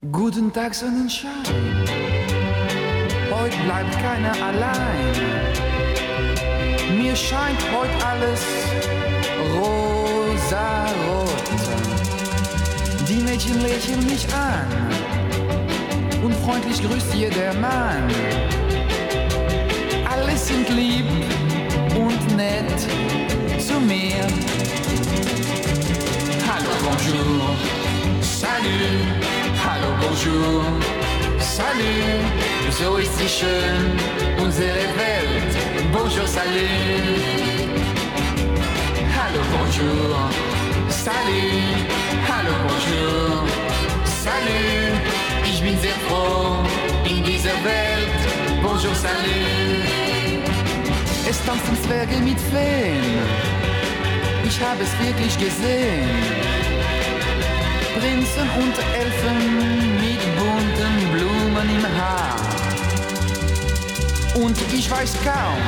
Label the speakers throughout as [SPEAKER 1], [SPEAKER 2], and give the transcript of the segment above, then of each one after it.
[SPEAKER 1] Guten Tag, Sonnenschein. Heute bleibt keiner allein. Mir scheint heute alles rosa-rot. Die Mädchen lächeln mich an und freundlich grüßt jeder Mann. Alle sind lieb und nett zu mir. Hallo, bonjour, salut, hallo, bonjour, salut. So ist sie schön, unsere Welt. Bonjour, salut. Hallo, bonjour, salut, hallo, bonjour, salut. Ich bin sehr froh in dieser Welt. Bonjour, salut. Es tanzen Zwerge mit Feen. Ich habe es wirklich gesehen. Prinzen und Elfen mit bunten Blumen im Haar. Und ich weiß kaum,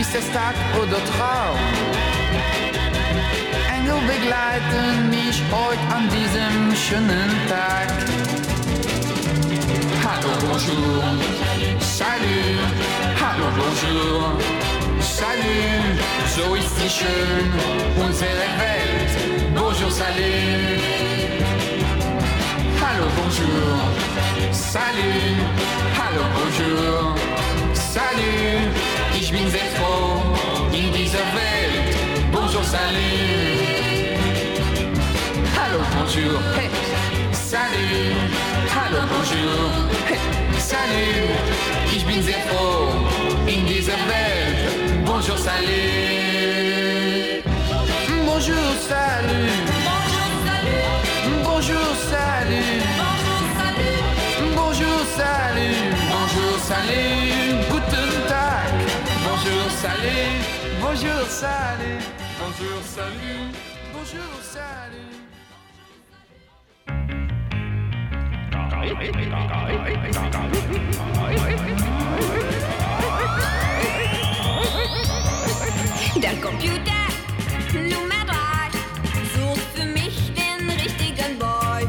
[SPEAKER 1] ist es Tag oder Traum. Engel begleiten mich heute an diesem schönen Tag. Hallo, bonjour, salut, hallo, bonjour, salut, so ist sie schön, unsere Welt. Bonjour, salut, hallo, bonjour, salut, hallo, bonjour, salut, ich bin sehr froh in dieser Welt. Bonjour, salut, hallo, bonjour, salut, hallo, bonjour, hey, salut, ich bin sehr froh in dieser Welt. Bonjour, salut, bonjour, salut, salut, bonjour, salut, bonjour, salut.
[SPEAKER 2] Der Computer Nummer 3 sucht für mich den richtigen Boy.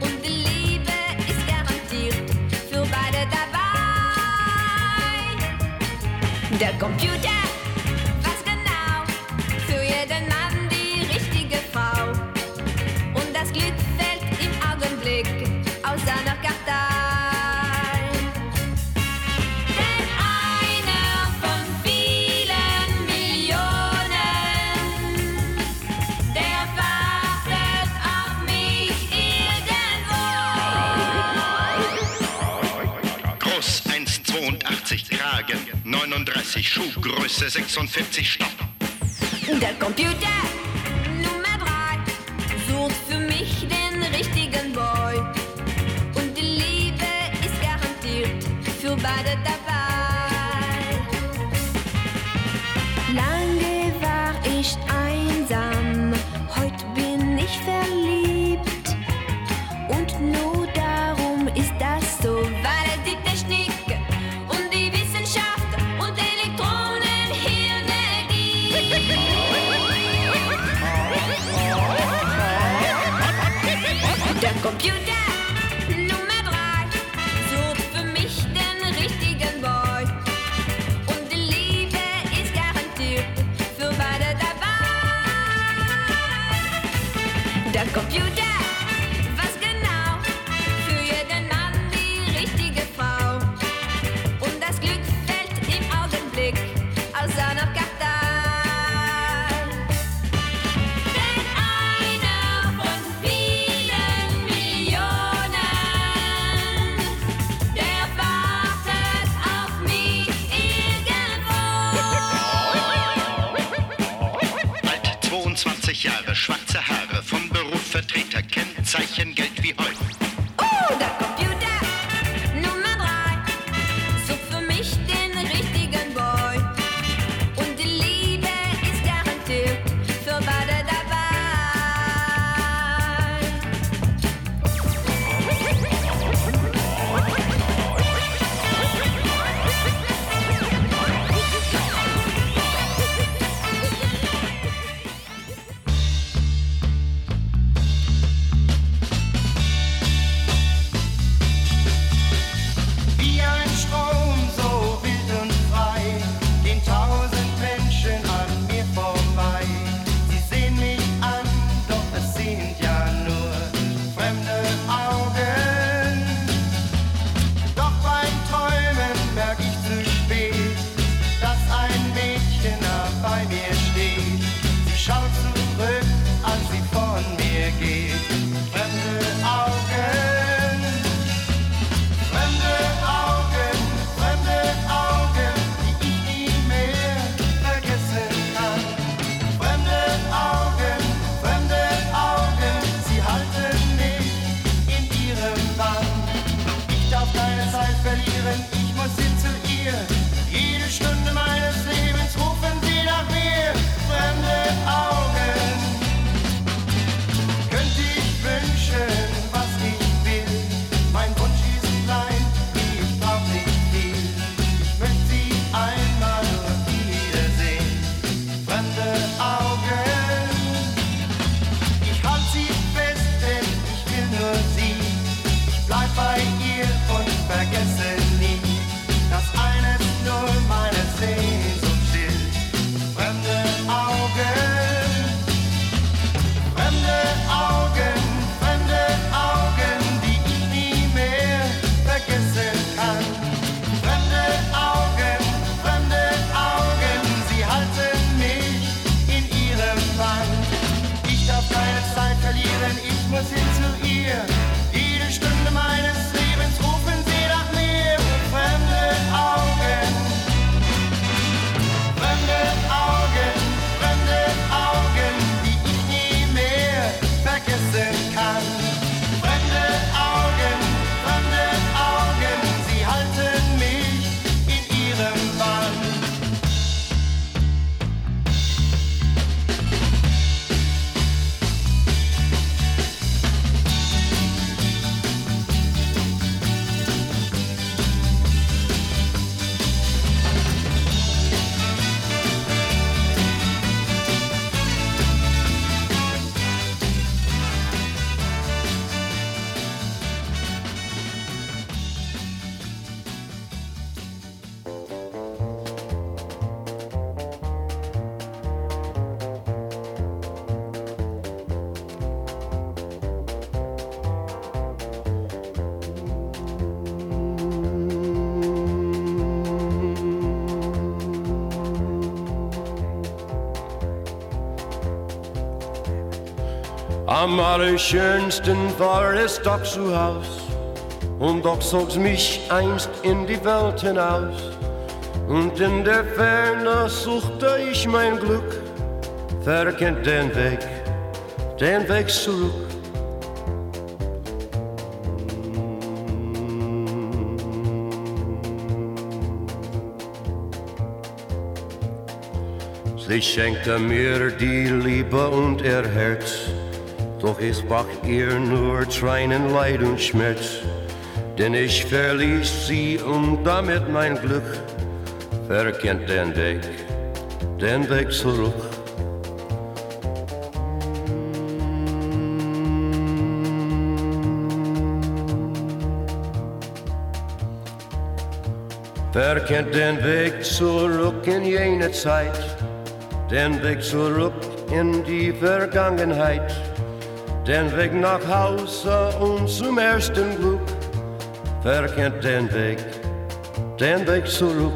[SPEAKER 2] Und die Liebe ist garantiert für beide dabei. Der Computer
[SPEAKER 3] 39 Schuhgröße, 46 Stopp.
[SPEAKER 2] Der Computer Nummer 3 sucht für mich den richtigen Boy. Und die Liebe ist garantiert für beide dabei. Computer
[SPEAKER 4] Am allerschönsten war es doch zu Haus, und doch zog's mich einst in die Welt hinaus. Und in der Ferne suchte ich mein Glück, verkennt den Weg, den Weg zurück. Sie schenkte mir die Liebe und ihr Herz, sprach ihr nur Tränen, Leid und Schmerz. Denn ich verließ sie und damit mein Glück verkennt den Weg, den Weg zurück. Verkennt den Weg zurück in jene Zeit, den Weg zurück in die Vergangenheit, den Weg nach Hause und zum ersten Glück. Verkennt den Weg, den Weg zurück.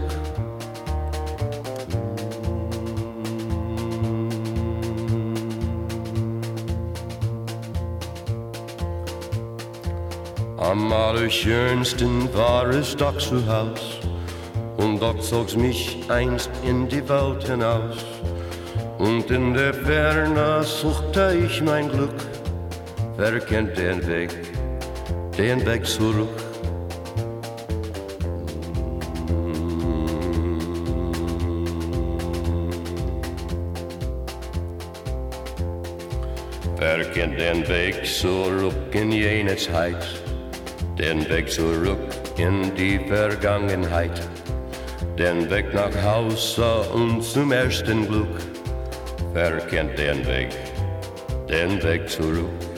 [SPEAKER 4] Am allerschönsten war es doch zu Haus, und doch zog's mich einst in die Welt hinaus. Und in der Ferne suchte ich mein Glück, verkennt den Weg, den Weg zurück. Verkennt den Weg zurück in jene Zeit, den Weg zurück in die Vergangenheit, den Weg nach Hause und zum ersten Glück. Verkennt den Weg, den Weg zurück.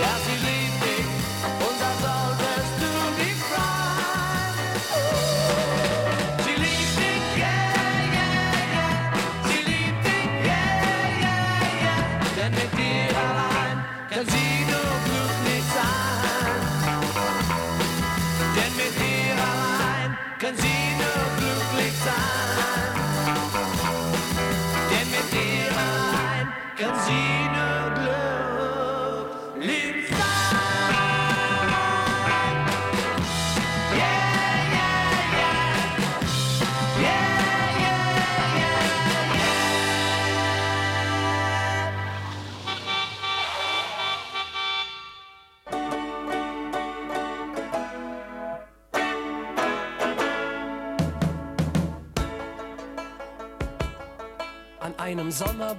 [SPEAKER 5] Ja,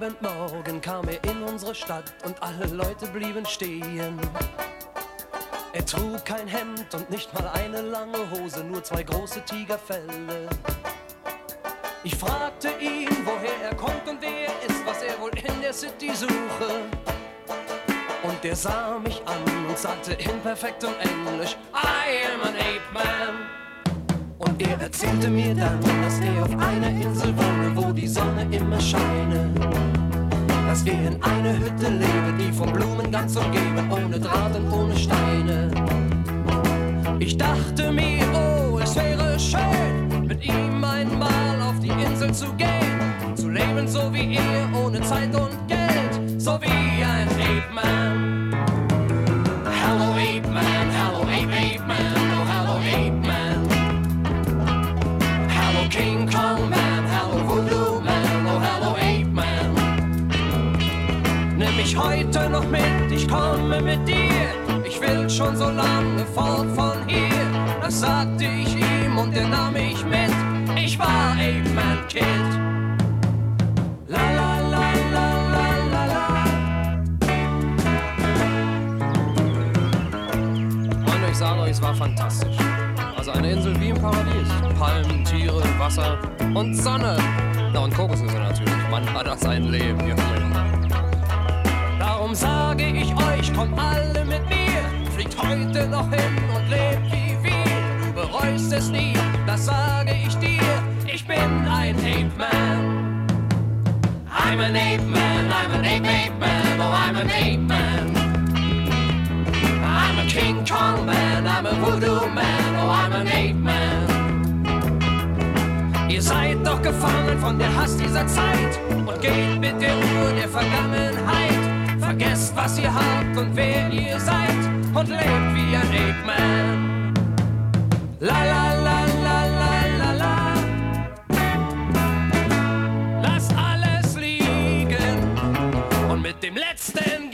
[SPEAKER 6] Sommerabendmorgen kam er in unsere Stadt und alle Leute blieben stehen. Er trug kein Hemd und nicht mal eine lange Hose, nur zwei große Tigerfelle. Ich fragte ihn, woher er kommt und wer er ist, was er wohl in der City suche. Und er sah mich an und sagte in perfektem Englisch, I am an ape man. Und er erzählte mir dann, dass er auf einer Insel wohne, wo die Sonne immer scheine. Dass er in einer Hütte lebe, die von Blumen ganz umgeben, ohne Draht und ohne Steine. Ich dachte mir, oh, es wäre schön, mit ihm einmal auf die Insel zu gehen. Zu leben so wie er, ohne Zeit und Geld, so wie ein Ape heute noch mit, ich komme mit dir. Ich will schon so lange fort von hier. Das sagte ich ihm und er nahm mich mit. Ich war Ape Man Kid. La es war fantastisch. Also eine Insel wie im Paradies. Palmen, Tiere, Wasser und Sonne. Na und Kokosnüsse natürlich. Mann, war das ein Leben, Junge, sage ich euch, kommt alle mit mir. Fliegt heute noch hin und lebt wie wir. Du bereust es nie, das sage ich dir. Ich bin ein Ape Man. I'm an ape man, I'm an ape ape man, oh I'm an ape man. I'm a King Kong man, I'm a Voodoo man, oh I'm an ape man. Ihr seid doch gefangen von der Hass dieser Zeit und geht mit der Uhr der Vergangenheit. Vergesst, was ihr habt und wer ihr seid und lebt wie ein Ape Man. La la la la la la la. Lasst alles liegen und mit dem letzten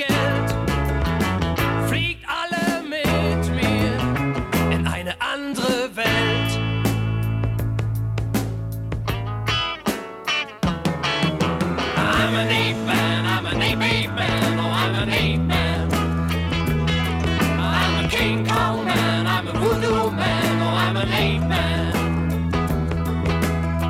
[SPEAKER 6] ape man.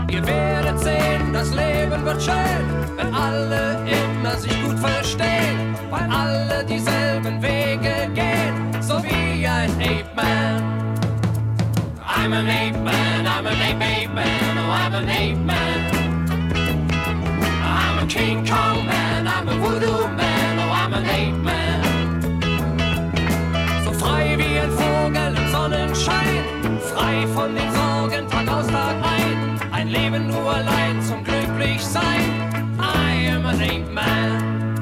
[SPEAKER 6] Ihr werdet sehen, das Leben wird schön, wenn alle immer sich gut verstehen, weil alle dieselben Wege gehen, so wie ein Ape Man. I'm an ape man, I'm an ape ape man, oh I'm an ape man. I'm a King Kong man, I'm a Voodoo man, oh I'm an ape man. So frei wie ein Vogel im Sonnenschein, frei von den Sorgen Tag aus Tag ein. Ein Leben nur allein zum Glücklichsein. I am an ape man.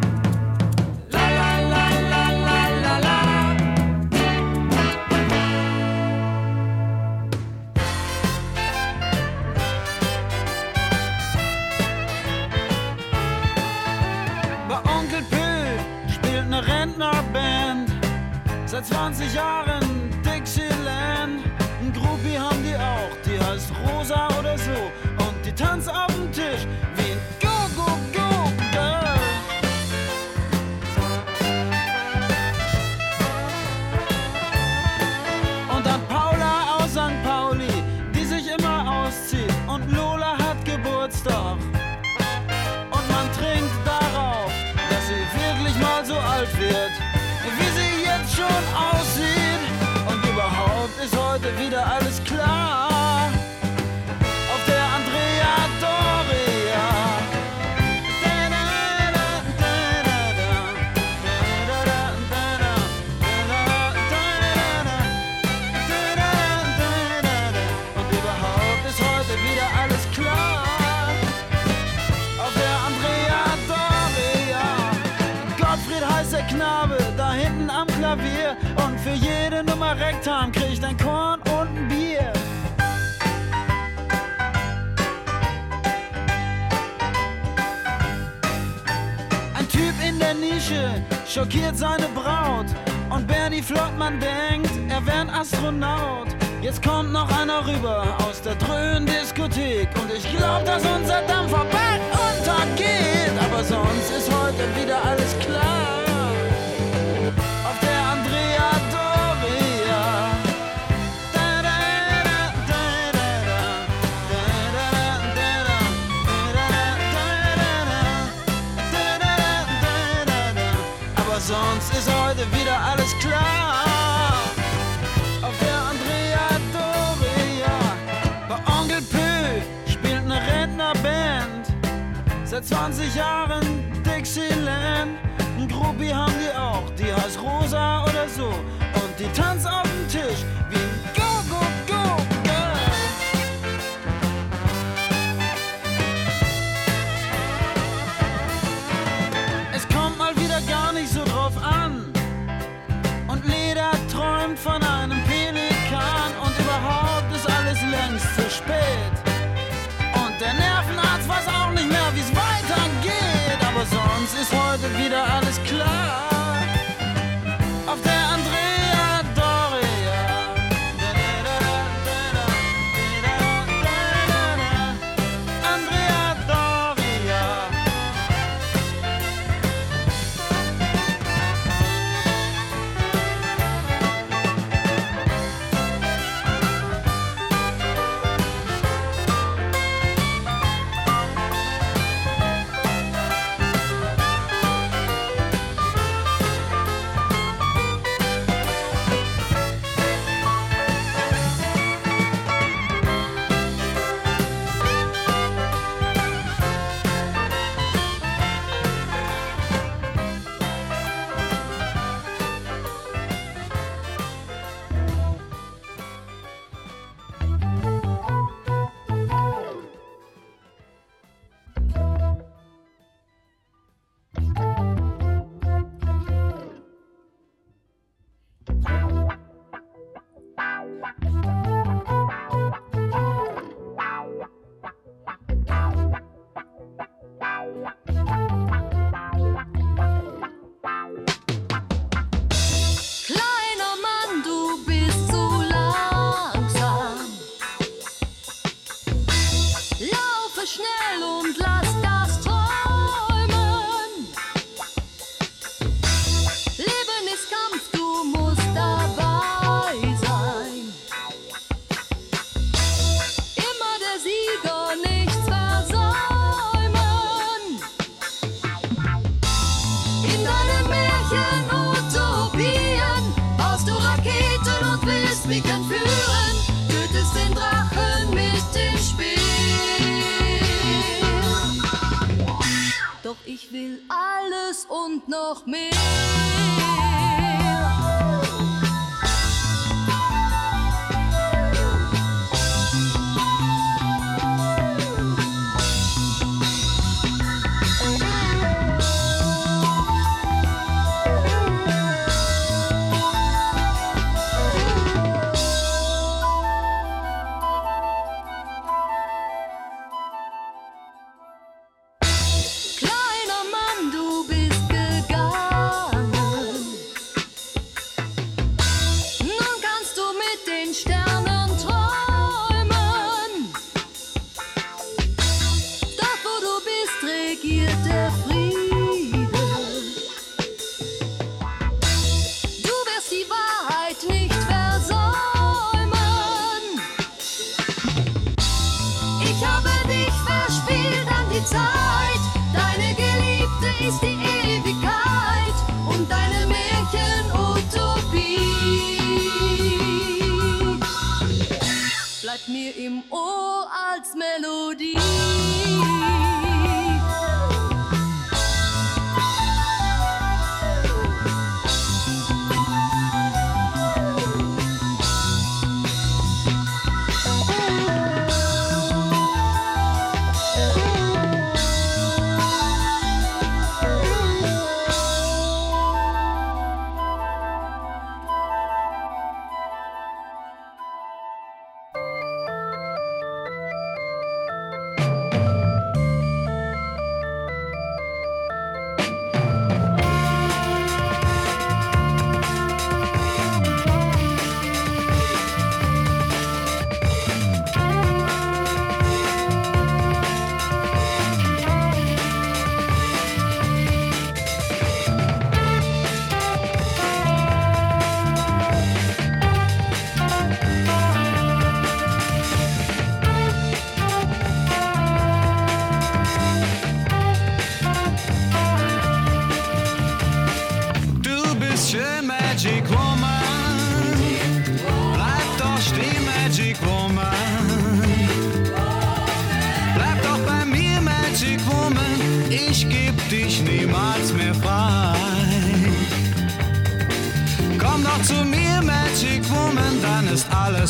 [SPEAKER 7] Bei Onkel Pö spielt eine Rentnerband. Seit 20 Jahren Rosa oder so. Und die tanzt auf dem Tisch Knabe da hinten am Klavier und für jede Nummer Rektan kriegt ein Korn und ein Bier. Ein Typ in der Nische schockiert seine Braut und Bernie Flottmann denkt, er wär ein Astronaut. Jetzt kommt noch einer rüber aus der dröhnen Diskothek und ich glaub, dass unser Dampfer bald untergeht. Aber sonst ist heute wieder alles klar. seit 20 Jahren Dixieland. Ein Gruppi haben die auch, die heißt Rosa oder so. Und die tanzt auf dem Tisch wie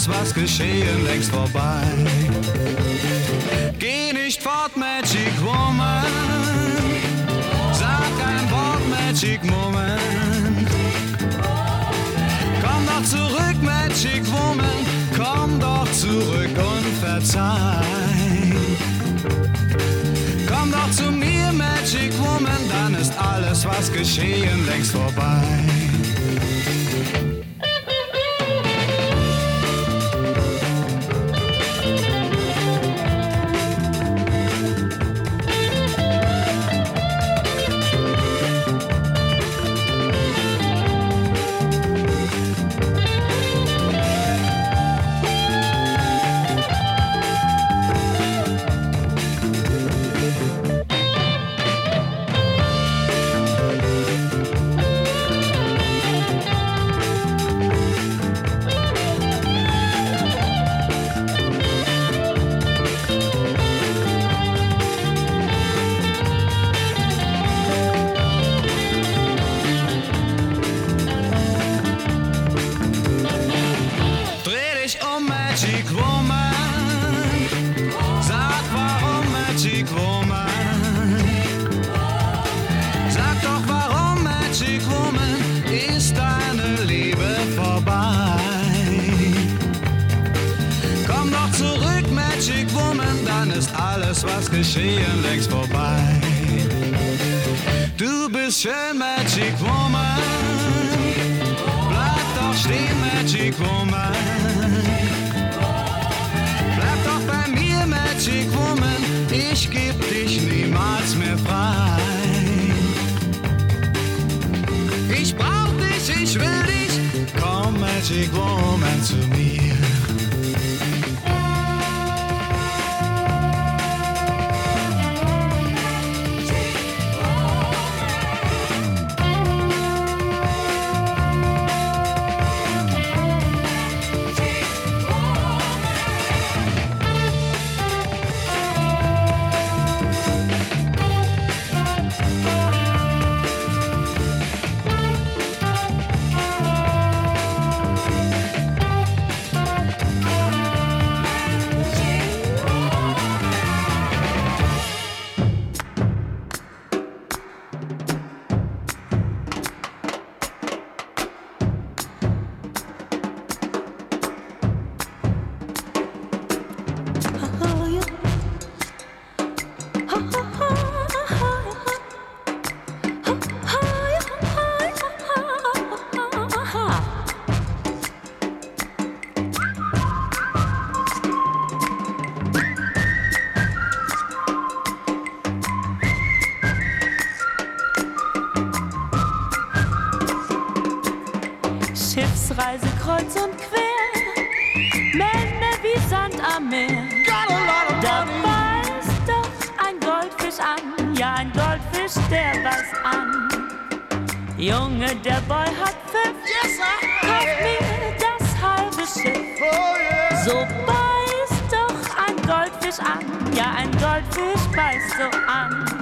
[SPEAKER 7] alles,
[SPEAKER 8] was geschehen, längst vorbei. Geh nicht fort, Magic Woman. Sag ein Wort, Magic Moment. Komm doch zurück, Magic Woman. Komm doch zurück und verzeih. Komm doch zu mir, Magic Woman, dann ist alles, was geschehen, längst vorbei. Geschehen, längst vorbei. Du bist schön, Magic Woman. Bleib doch stehen, Magic Woman. Bleib doch bei mir, Magic Woman. Ich geb dich niemals mehr frei. Ich brauch dich, ich will dich. Komm, Magic Woman, zu mir.
[SPEAKER 9] Schiffsreise kreuz und quer, Männer wie Sand am Meer. Da beißt doch ein Goldfisch an, ja ein Goldfisch, der beißt an. Junge, der Boy hat Pfiff, kauf mir das halbe Schiff. So beißt doch ein Goldfisch
[SPEAKER 10] Goldfisch an, ja ein Goldfisch beißt so an.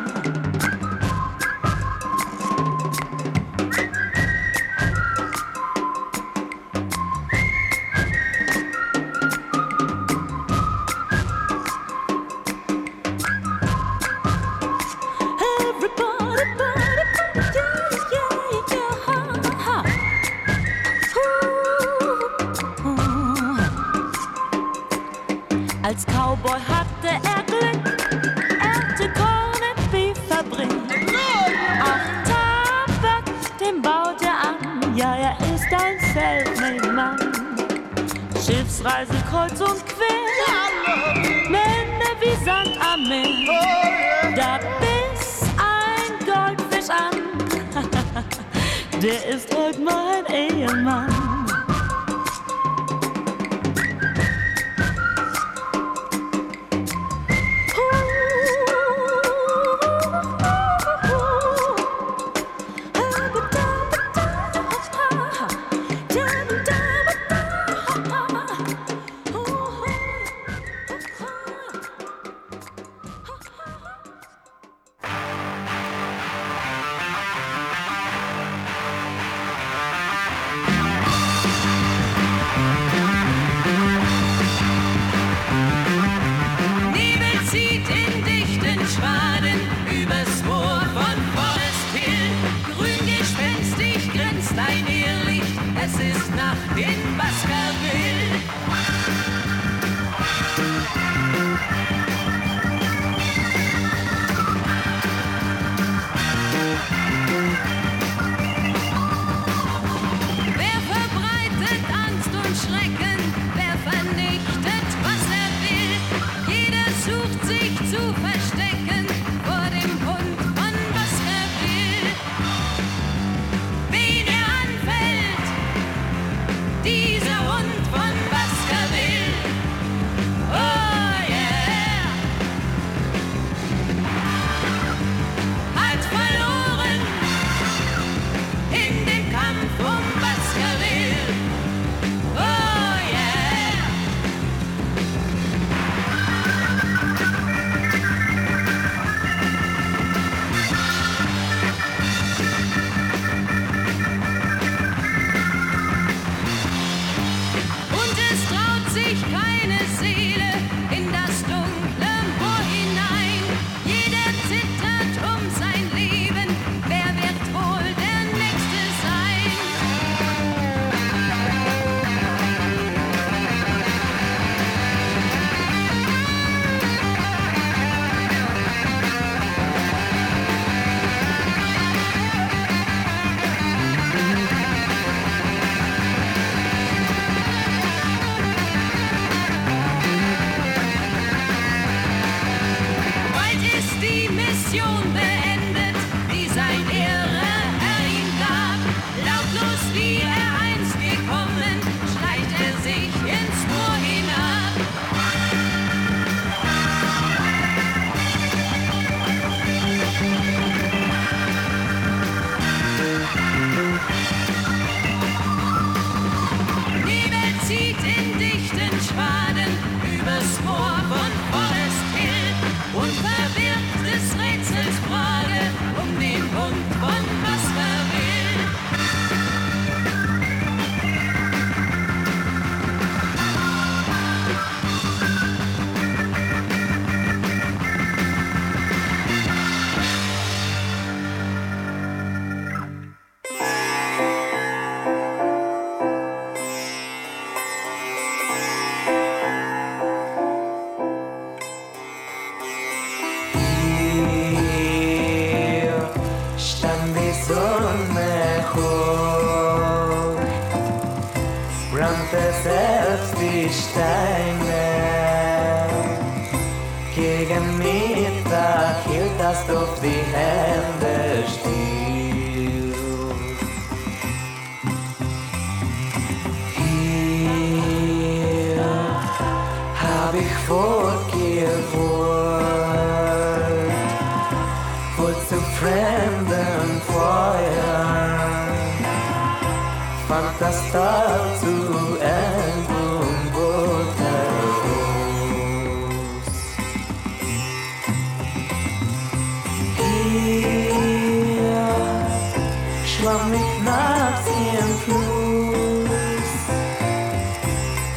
[SPEAKER 11] Schwamm ich nachts im Fluss,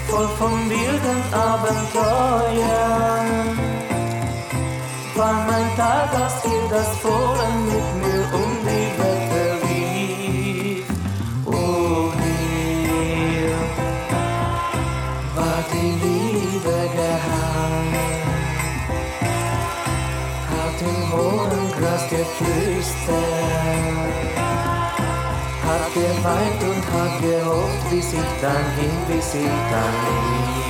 [SPEAKER 11] voll von wilden Abenteuern. War mein Tag, als hier das Fohlen geweint und hat gehofft, bis ich dann hin, bis ich dann hin.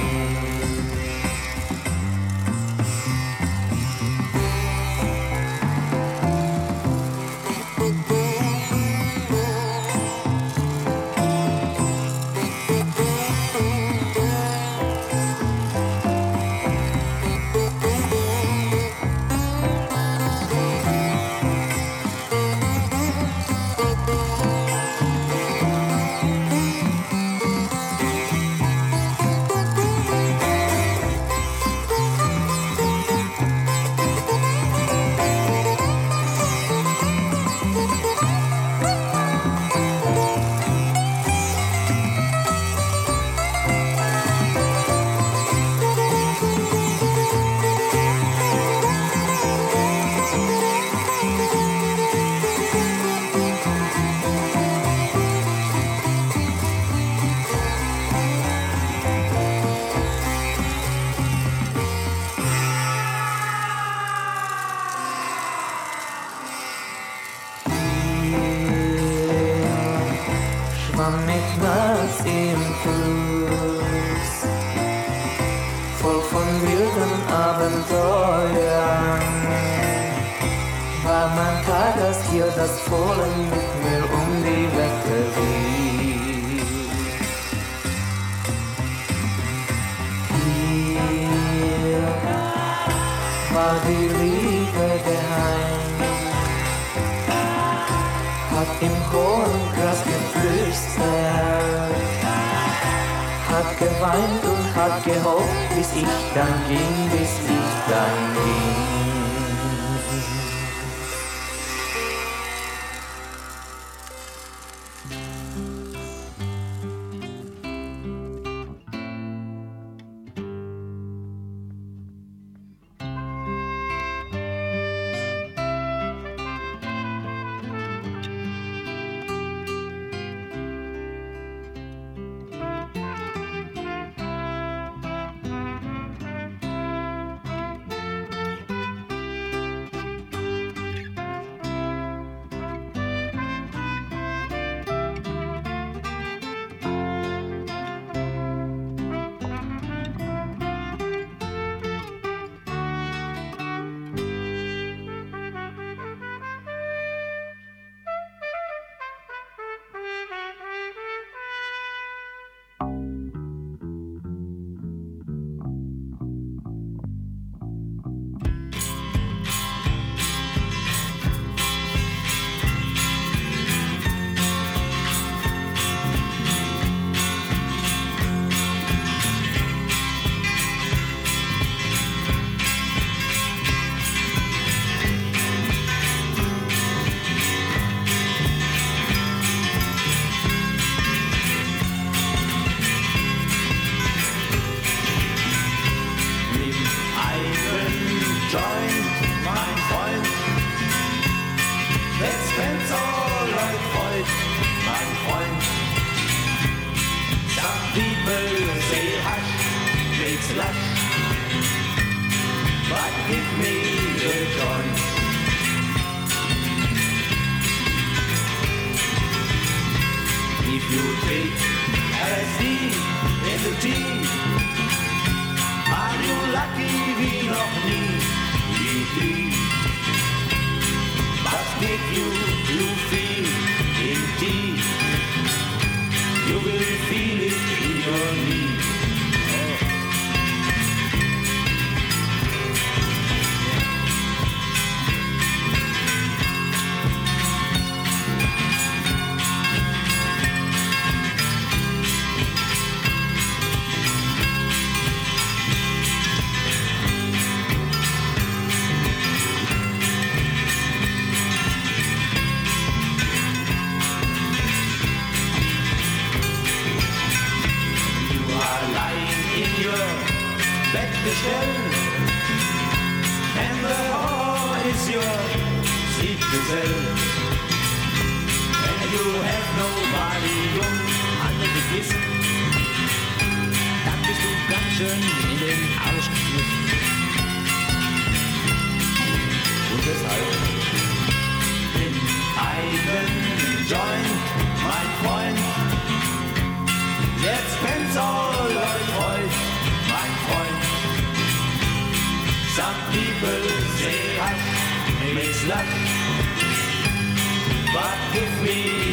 [SPEAKER 11] Schwamm ich nachts im Fluss, voll von wilden Abenteuern. War mein Tag, als hier das Fohlen gehofft, bis ich dann ging, bis ich dann ging.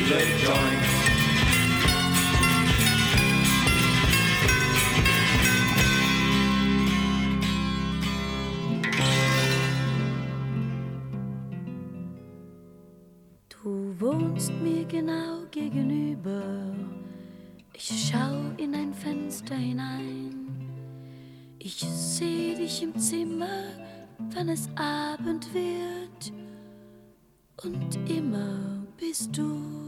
[SPEAKER 12] Schule joint. Du
[SPEAKER 10] wohnst mir genau gegenüber. Ich schau in ein Fenster hinein. Ich seh dich im Zimmer, wenn es Abend wird. Und immer bist du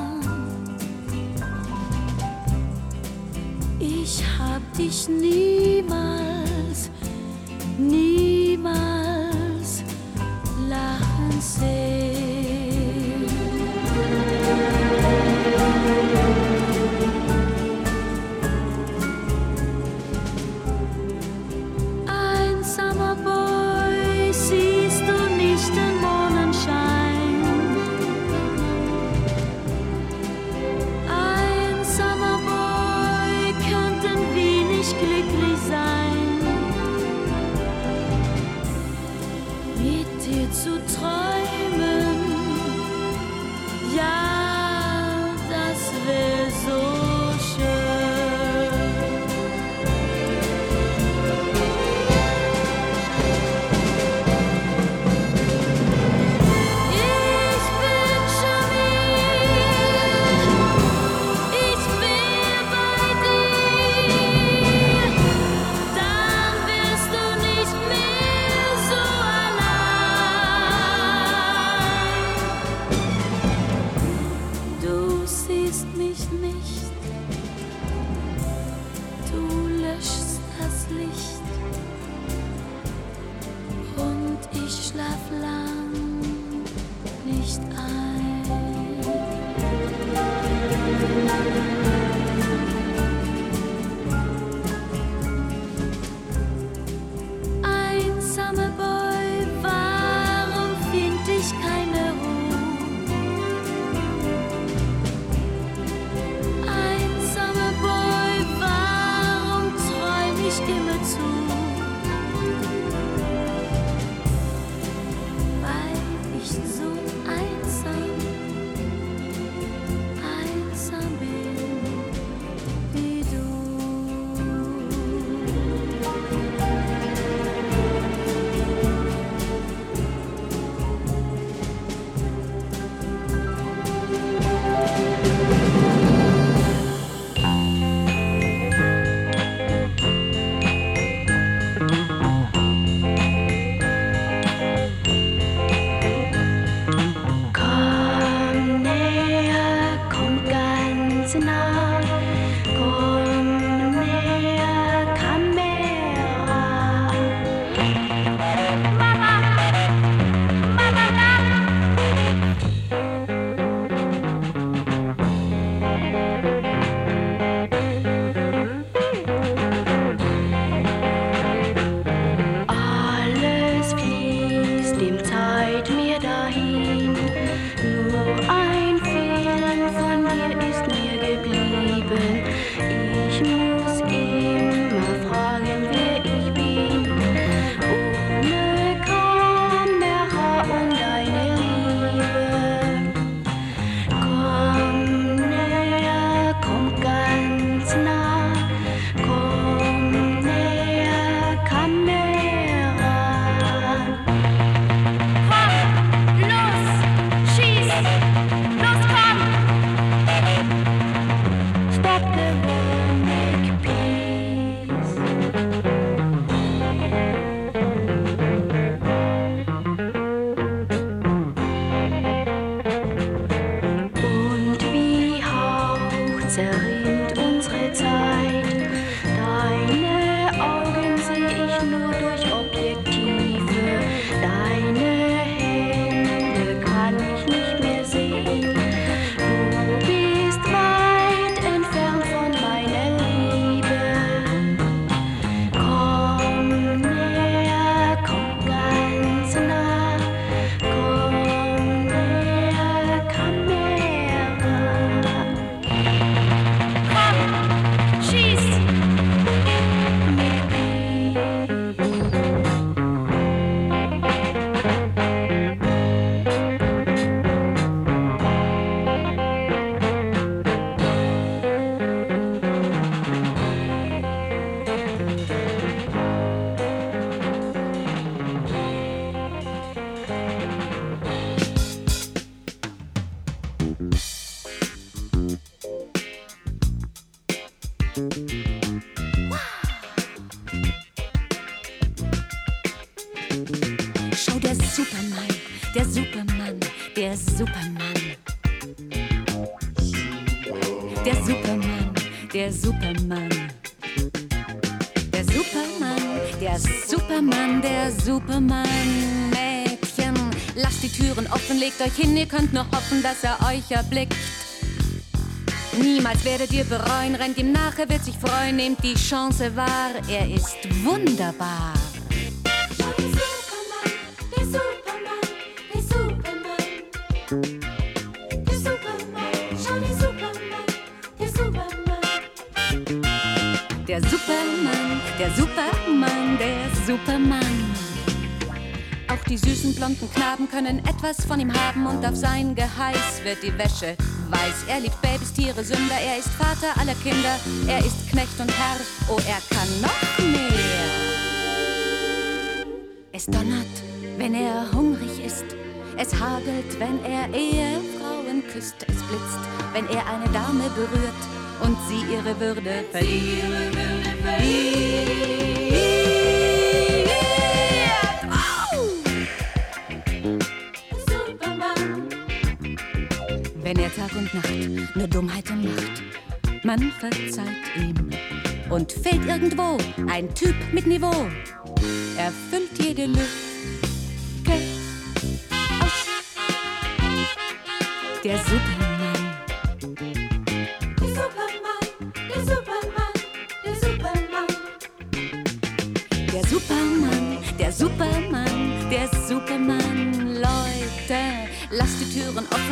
[SPEAKER 10] ich hab dich niemals, niemals lachen sehen.
[SPEAKER 13] Lasst die Türen offen, legt euch hin, ihr könnt nur hoffen, dass er euch erblickt. Niemals werdet ihr bereuen, rennt ihm nach, er wird sich freuen, nehmt die Chance wahr, er ist wunderbar. Auch die süßen blonden Knaben können etwas von ihm haben und auf sein Geheiß wird die Wäsche weiß. Er liebt Babys, Tiere, Sünder, er ist Vater aller Kinder, er ist Knecht und Herr, oh, er kann noch mehr. Es donnert, wenn er hungrig ist. Es hagelt, wenn er Ehefrauen küsst. Es blitzt, wenn er eine Dame berührt und sie ihre Würde verliert. Wenn er Tag und Nacht nur Dummheiten macht, man verzeiht ihm. Und fehlt irgendwo ein Typ mit Niveau, erfüllt jede Lücke aus. Der Supermann,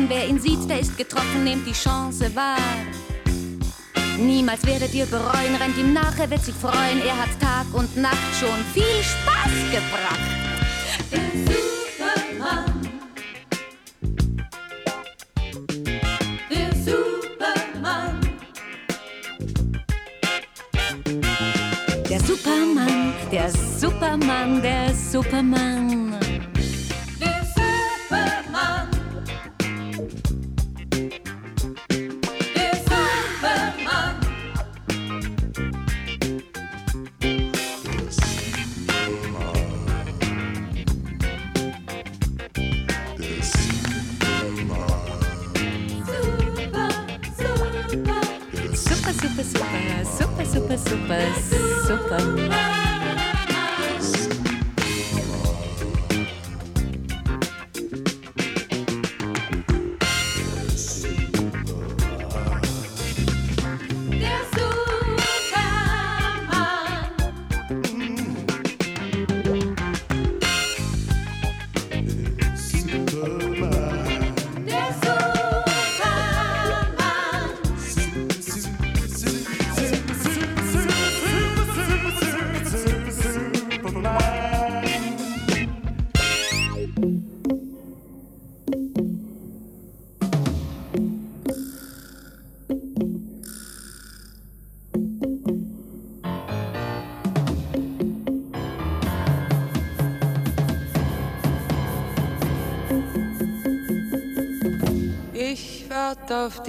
[SPEAKER 13] wer ihn sieht, der ist getroffen, nehmt die Chance wahr. Niemals werdet ihr bereuen, rennt ihm nach, er wird sich freuen, er hat Tag und Nacht schon viel Spaß gebracht.
[SPEAKER 10] Der Supermann.
[SPEAKER 13] Der Supermann, der Supermann, der Supermann.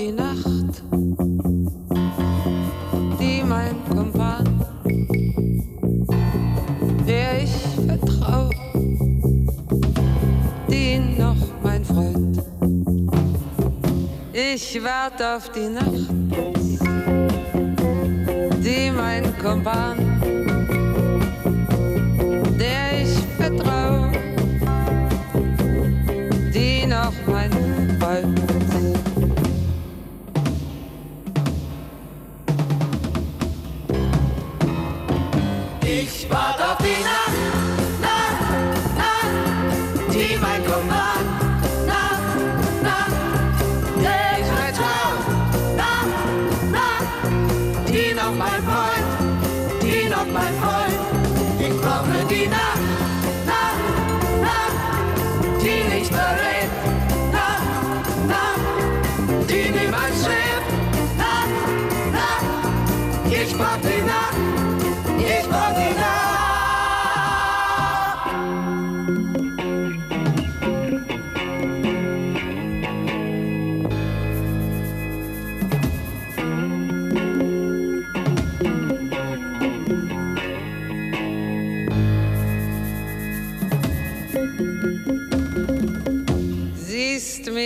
[SPEAKER 14] Die Nacht, die mein Kumpan, der ich vertraue, die noch mein Freund. Ich warte auf die Nacht, die mein Kumpan,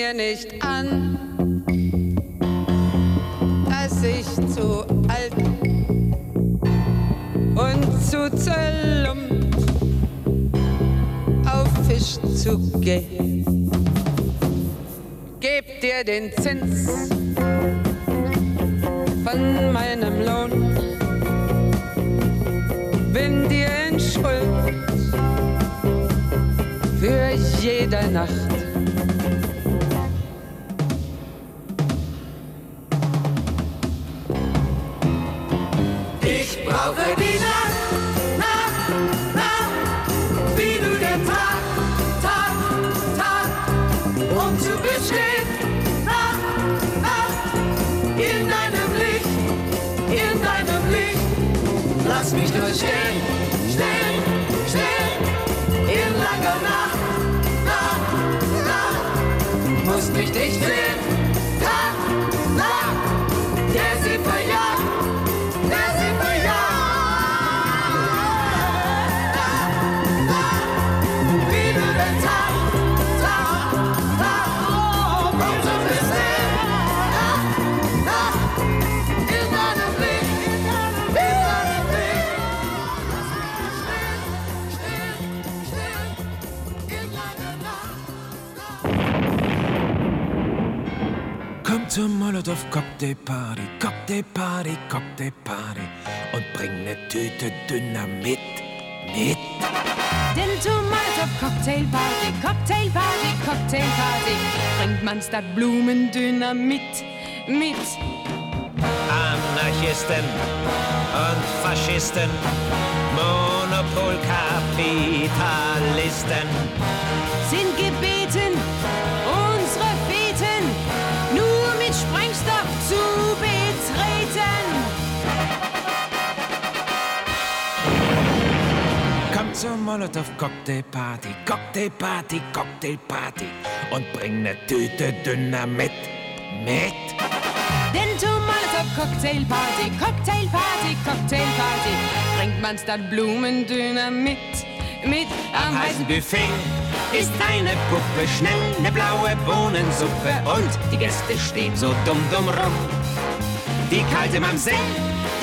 [SPEAKER 5] mir nicht an, dass ich zu alt und zu zöll, um auf Fisch zu gehen. Geb dir den Zins von meinem Lohn,
[SPEAKER 15] zur Molotow Cocktail Party, Cocktail Party, Cocktail Party und bring ne Tüte Dynamit mit.
[SPEAKER 10] Denn zur Molotov Cocktail Party, Cocktail Party, Cocktail Party bringt man statt Blumendynamit mit.
[SPEAKER 16] Anarchisten und Faschisten, Monopolkapitalisten.
[SPEAKER 10] Sind gebeten,
[SPEAKER 15] zur Molotow Cocktail Party, Cocktail Party, Cocktail Party und bring ne Tüte Dynamit mit.
[SPEAKER 10] Denn zur Molotov Cocktail Party, Cocktail Party, Cocktail Party bringt man statt Blumendynamit mit
[SPEAKER 16] Am heißen Buffet ist eine Puppe schnell ne blaue Bohnensuppe und die Gäste stehen so dumm dumm rum. Die kalte Mamsell,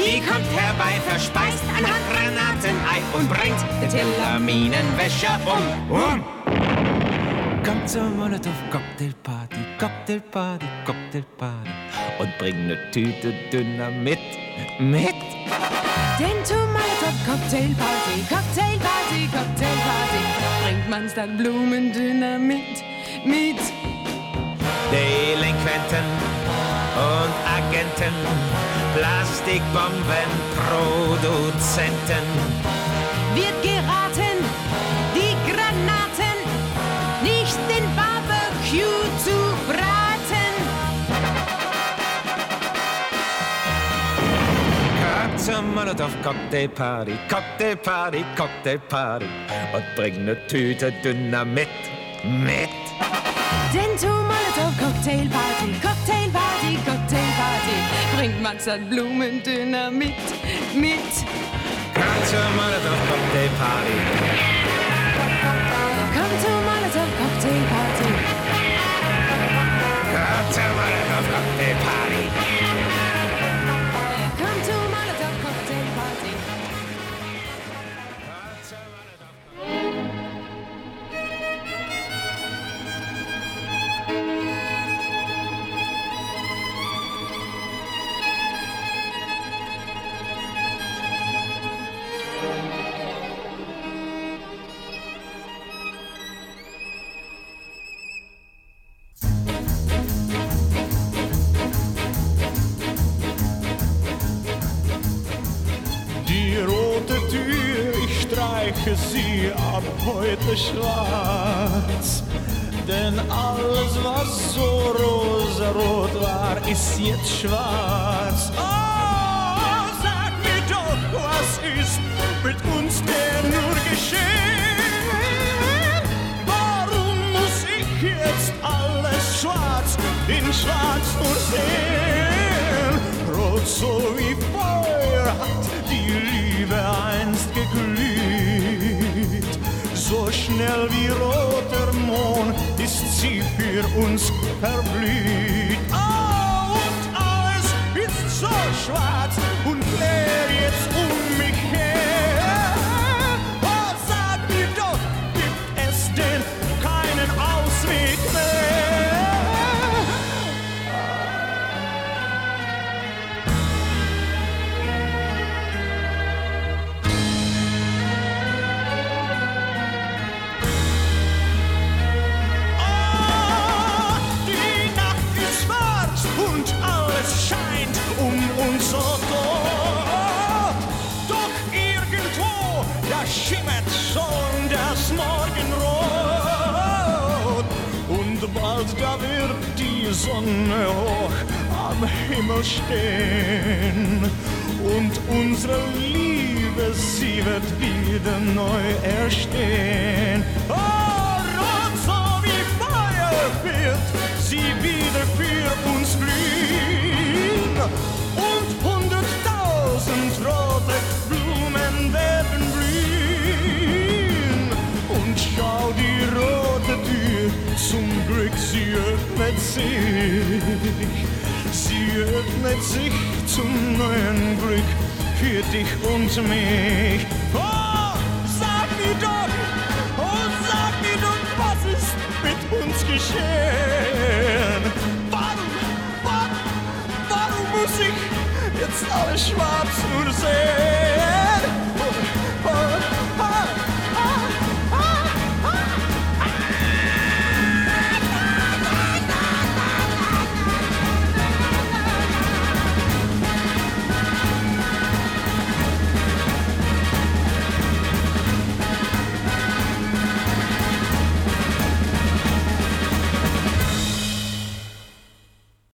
[SPEAKER 16] die kommt herbei, verspeist ein Handgranatenei und bringt den Teller Minenwäscher um. um.
[SPEAKER 15] Komm zur Molotow Cocktail Party, Cocktail Party, Cocktail Party und bring ne Tüte Dynamit mit.
[SPEAKER 10] Denn zur Molotov Cocktail Party, Cocktail Party, Cocktail Party bringt man statt Blumendynamit mit.
[SPEAKER 16] Delinquenten und Agenten, Plastikbombenproduzenten.
[SPEAKER 10] Wird geraten, die Granaten nicht in Barbecue zu braten.
[SPEAKER 15] Komm zur Cocktail Party, Cocktail Party, Cocktail Party und bring ne Tüte Dynamit mit.
[SPEAKER 10] Denn zur Molotov Cocktail Party, Party bringt man statt Blumendynamit mit.
[SPEAKER 16] Komm zur Molotow Cocktail Party.
[SPEAKER 10] Komm zur Molotov Cocktail Party.
[SPEAKER 17] Ist jetzt schwarz. Oh, sag mir doch, was ist mit uns denn nur geschehen? Warum muss ich jetzt alles schwarz in schwarz nur sehen? Rot so wie Feuer hat die Liebe einst geglüht. So schnell wie roter Mond ist sie für uns verblüht. So schwarz und leer jetzt